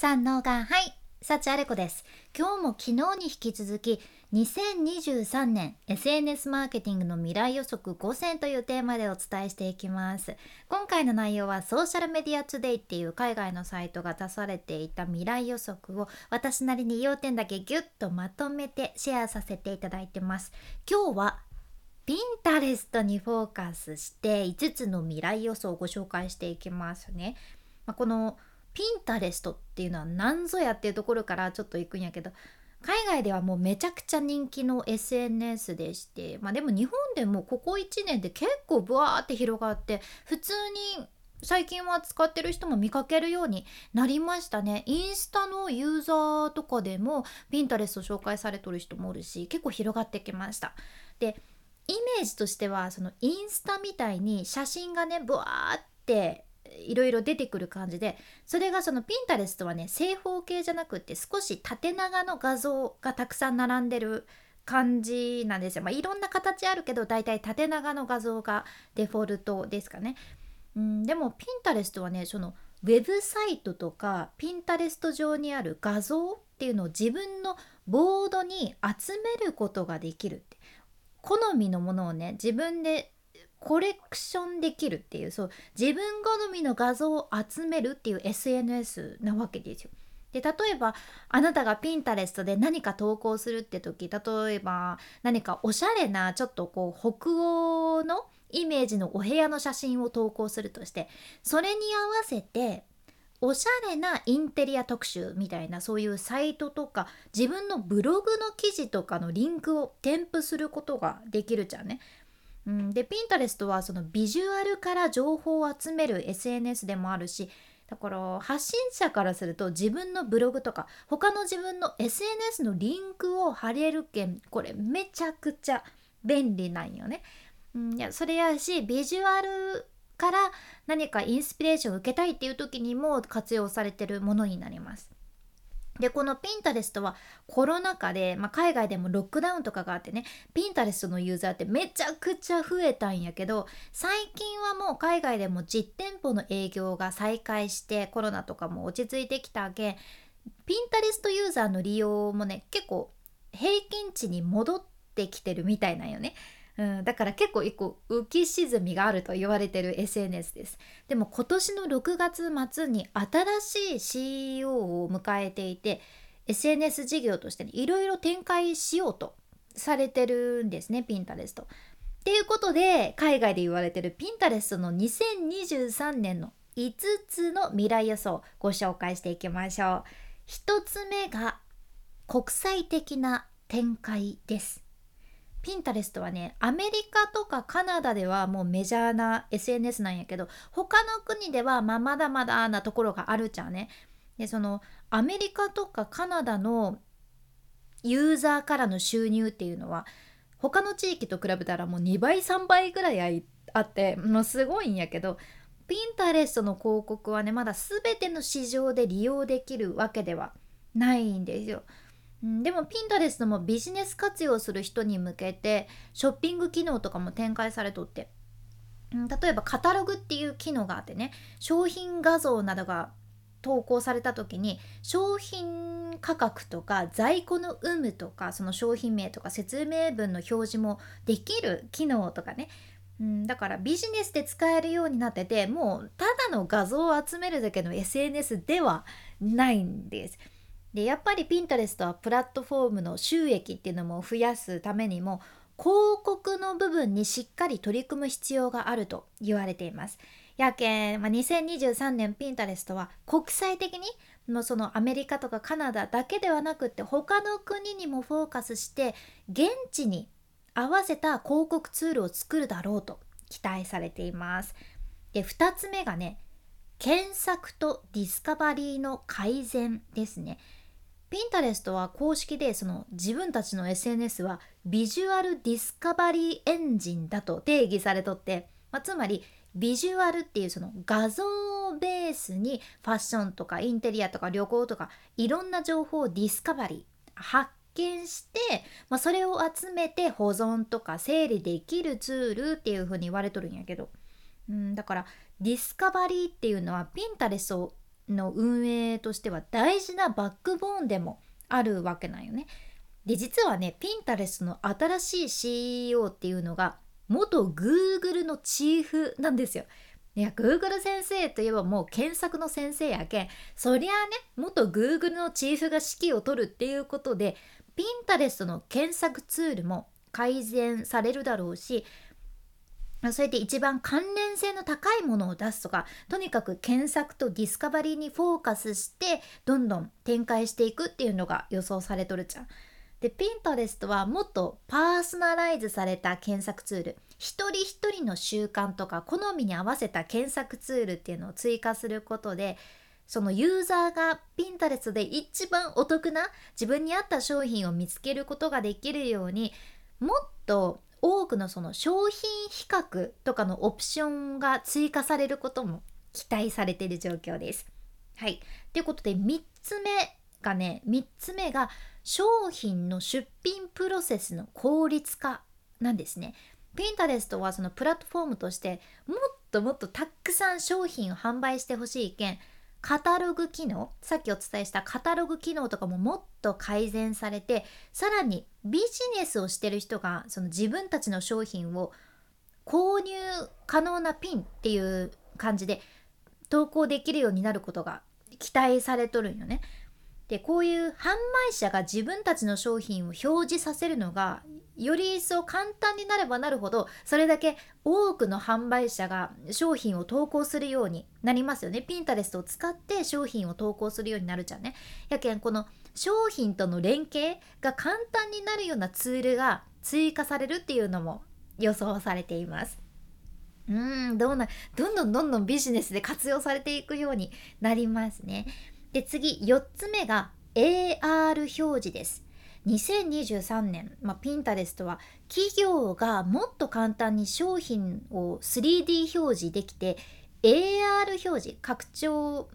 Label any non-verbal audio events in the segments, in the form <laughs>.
三能がはい幸あれ子です。今日も昨日に引き続き2023年 SNS マーケティングの未来予測5選というテーマでお伝えしていきます。今回の内容はソーシャルメディアトゥデイっていう海外のサイトが出されていた未来予測を私なりに要点だけギュッとまとめてシェアさせていただいてます。今日はピンタレストにフォーカスして5つの未来予想をご紹介していきますね、まあ、このピンタレストっていうのは何ぞやっていうところからちょっと行くんやけど海外ではもうめちゃくちゃ人気の SNS でしてまあでも日本でもここ1年で結構ブワーって広がって普通に最近は使ってる人も見かけるようになりましたね。インスタのユーザーとかでもピンタレスト紹介されとる人もおるし結構広がってきました。でイメージとしてはそのインスタみたいに写真がねブワーっていろいろ出てくる感じでそれがそのピンタレストはね正方形じゃなくって少し縦長の画像がたくさん並んでる感じなんですよ。まあ、いろんな形あるけどだいたい縦長の画像がデフォルトですかね。うん、でもピンタレストはねそのウェブサイトとかピンタレスト上にある画像っていうのを自分のボードに集めることができるって好みのものをね自分でコレクションできるっていうそう自分好みの画像を集めるっていう SNS なわけですよ。で例えばあなたがピンタレストで何か投稿するって時例えば何かおしゃれなちょっとこう北欧のイメージのお部屋の写真を投稿するとしてそれに合わせておしゃれなインテリア特集みたいなそういうサイトとか自分のブログの記事とかのリンクを添付することができるじゃんね。うん、でピンタレストはそのビジュアルから情報を集める SNS でもあるしだから発信者からすると自分のブログとか他の自分の SNS のリンクを貼れるけんこれめちゃくちゃ便利なんよね。うん、いやそれやしビジュアルから何かインスピレーションを受けたいっていう時にも活用されてるものになります。でこのピンタレストはコロナ禍で、まあ、海外でもロックダウンとかがあってねピンタレストのユーザーってめちゃくちゃ増えたんやけど最近はもう海外でも実店舗の営業が再開してコロナとかも落ち着いてきたけんピンタレストユーザーの利用もね結構平均値に戻ってきてるみたいなんよね。うん、だから結構一個浮き沈みがあると言われてる SNS ですでも今年の6月末に新しい CEO を迎えていて SNS 事業としていろいろ展開しようとされてるんですねピンタレスト。っていうことで海外で言われてるピンタレストの2023年の5つの未来予想をご紹介していきましょう。1つ目が国際的な展開です。ピンタレストはねアメリカとかカナダではもうメジャーな SNS なんやけど他の国ではまあまだまだなところがあるじゃんね。でそのアメリカとかカナダのユーザーからの収入っていうのは他の地域と比べたらもう2倍3倍ぐらいあってもうすごいんやけどピンタレストの広告はねまだ全ての市場で利用できるわけではないんですよ。うん、でもピンタレスもビジネス活用する人に向けてショッピング機能とかも展開されとって、うん、例えばカタログっていう機能があってね商品画像などが投稿された時に商品価格とか在庫の有無とかその商品名とか説明文の表示もできる機能とかねうん、だからビジネスで使えるようになっててもうただの画像を集めるだけの SNS ではないんです。でやっぱりピンタレストはプラットフォームの収益っていうのも増やすためにも広告の部分にしっかり取り組む必要があると言われています。やけん、まあ、2023年 Pinterest は国際的にのそのアメリカとかカナダだけではなくって他の国にもフォーカスして現地に合わせた広告ツールを作るだろうと期待されています。で2つ目がね検索と discovery の改善ですね。 Pinterest は公式でその自分たちの SNS は visual discovery engine だと定義されとって、まあ、つまりビジュアルっていうその画像をベースにファッションとかインテリアとか旅行とかいろんな情報を discovery 発見して、まあ、それを集めて保存とか整理できるツールっていう風に言われとるんやけど、うん、だから discovery っていうのは Pinterest の運営としては大事なバックボーンでもあるわけなんよね。で実はね Pinterest の新しい CEO っていうのが元 Google のチーフなんですよ。いや Google 先生といえばもう検索の先生やけんそりゃあね元 Google のチーフが指揮を取るっていうことでピンタレストの検索ツールも改善されるだろうしそうやって一番関連性の高いものを出すとかとにかく検索とディスカバリーにフォーカスしてどんどん展開していくっていうのが予想されとるじゃん。でピンタレストはもっとパーソナライズされた検索ツール一人一人の習慣とか好みに合わせた検索ツールっていうのを追加することでそのユーザーがピンタレストで一番お得な自分に合った商品を見つけることができるようにもっと多くのその商品比較とかのオプションが追加されることも期待されている状況です。はい。ということで3つ目がね3つ目が商品の出品プロセスの効率化なんですね。ピンタレストはそのプラットフォームとしてもっともっとたくさん商品を販売してほしいけんカタログ機能さっきお伝えしたカタログ機能とかももっと改善されてさらにビジネスをしてる人がその自分たちの商品を購入可能なピンっていう感じで投稿できるようになることが期待されとるんよね。でこういう販売者が自分たちの商品を表示させるのがより一層簡単になればなるほどそれだけ多くの販売者が商品を投稿するようになりますよね。ピンタレストを使って商品を投稿するようになるじゃんね。やけんこの商品との連携が簡単になるようなツールが追加されるっていうのも予想されています。うんどうなどんどんどんどんビジネスで活用されていくようになりますね。で次4つ目が AR 表示です。2023年、まあ、ピンタレストは企業がもっと簡単に商品を 3D 表示できて AR 表示拡張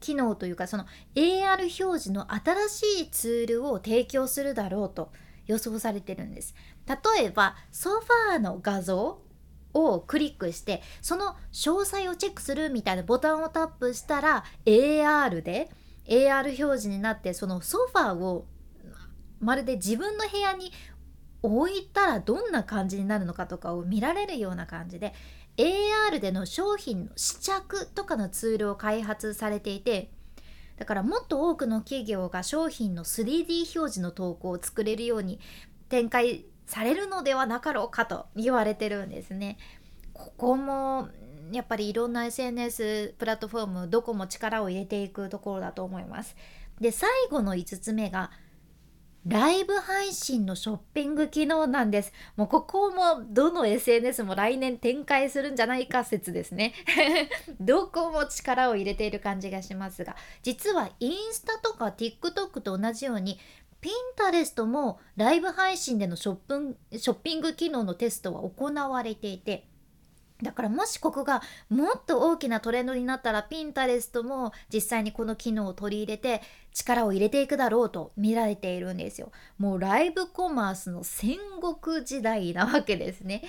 機能というかその AR 表示の新しいツールを提供するだろうと予想されてるんです。例えばソファーの画像。をクリックしてその詳細をチェックするみたいなボタンをタップしたら AR で AR 表示になってそのソファーをまるで自分の部屋に置いたらどんな感じになるのかとかを見られるような感じで AR での商品の試着とかのツールを開発されていてだからもっと多くの企業が商品の 3D 表示の投稿を作れるように展開されるのではなかろうかと言われてるんですね。ここもやっぱりいろんな SNS プラットフォームどこも力を入れていくところだと思います。で最後の5つ目がライブ配信のショッピング機能なんです。もうここもどの SNS も来年展開するんじゃないか説ですね。<laughs> どこも力を入れている感じがしますが、実はインスタとか TikTok と同じようにピンタレストもライブ配信でのショップショッピング機能のテストは行われていてだからもしここがもっと大きなトレンドになったらピンタレストも実際にこの機能を取り入れて力を入れていくだろうと見られているんですよ。もうライブコマースの戦国時代なわけですね。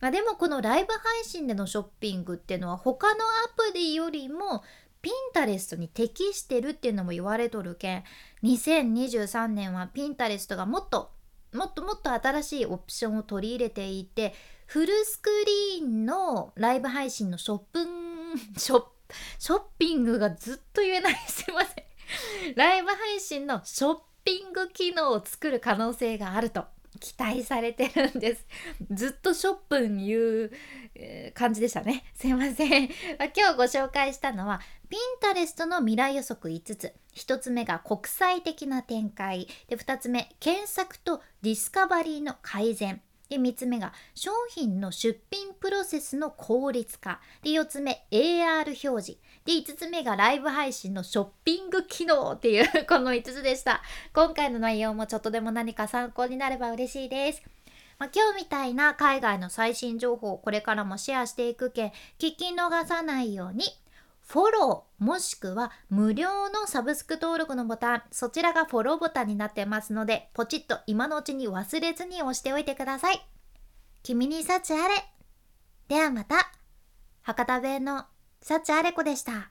まあ、でもこのライブ配信でのショッピングっていうのは他のアプリよりもピンタレストに適してるっていうのも言われとるけん2023年はピンタレストがもっともっともっと新しいオプションを取り入れていてフルスクリーンのライブ配信のショップ <laughs> ショショッピングがずっと言えない。すいません。ライブ配信のショッピング機能を作る可能性があると。期待されてるんです。ずっとショップン言う、感じでしたね。すいません。<laughs> 今日ご紹介したのはピンタレストの未来予測5つ。1つ目が国際的な展開。で2つ目検索とディスカバリーの改善。で3つ目が商品の出品プロセスの効率化。で4つ目 AR 表示。で5つ目がライブ配信のショッピング機能っていう <laughs> この5つでした。今回の内容もちょっとでも何か参考になれば嬉しいです。まあ、今日みたいな海外の最新情報をこれからもシェアしていくけん聞き逃さないように。フォローもしくは無料のサブスク登録のボタンそちらがフォローボタンになってますのでポチッと今のうちに忘れずに押しておいてください。君に幸あれ。ではまた。博多弁の幸あれ子でした。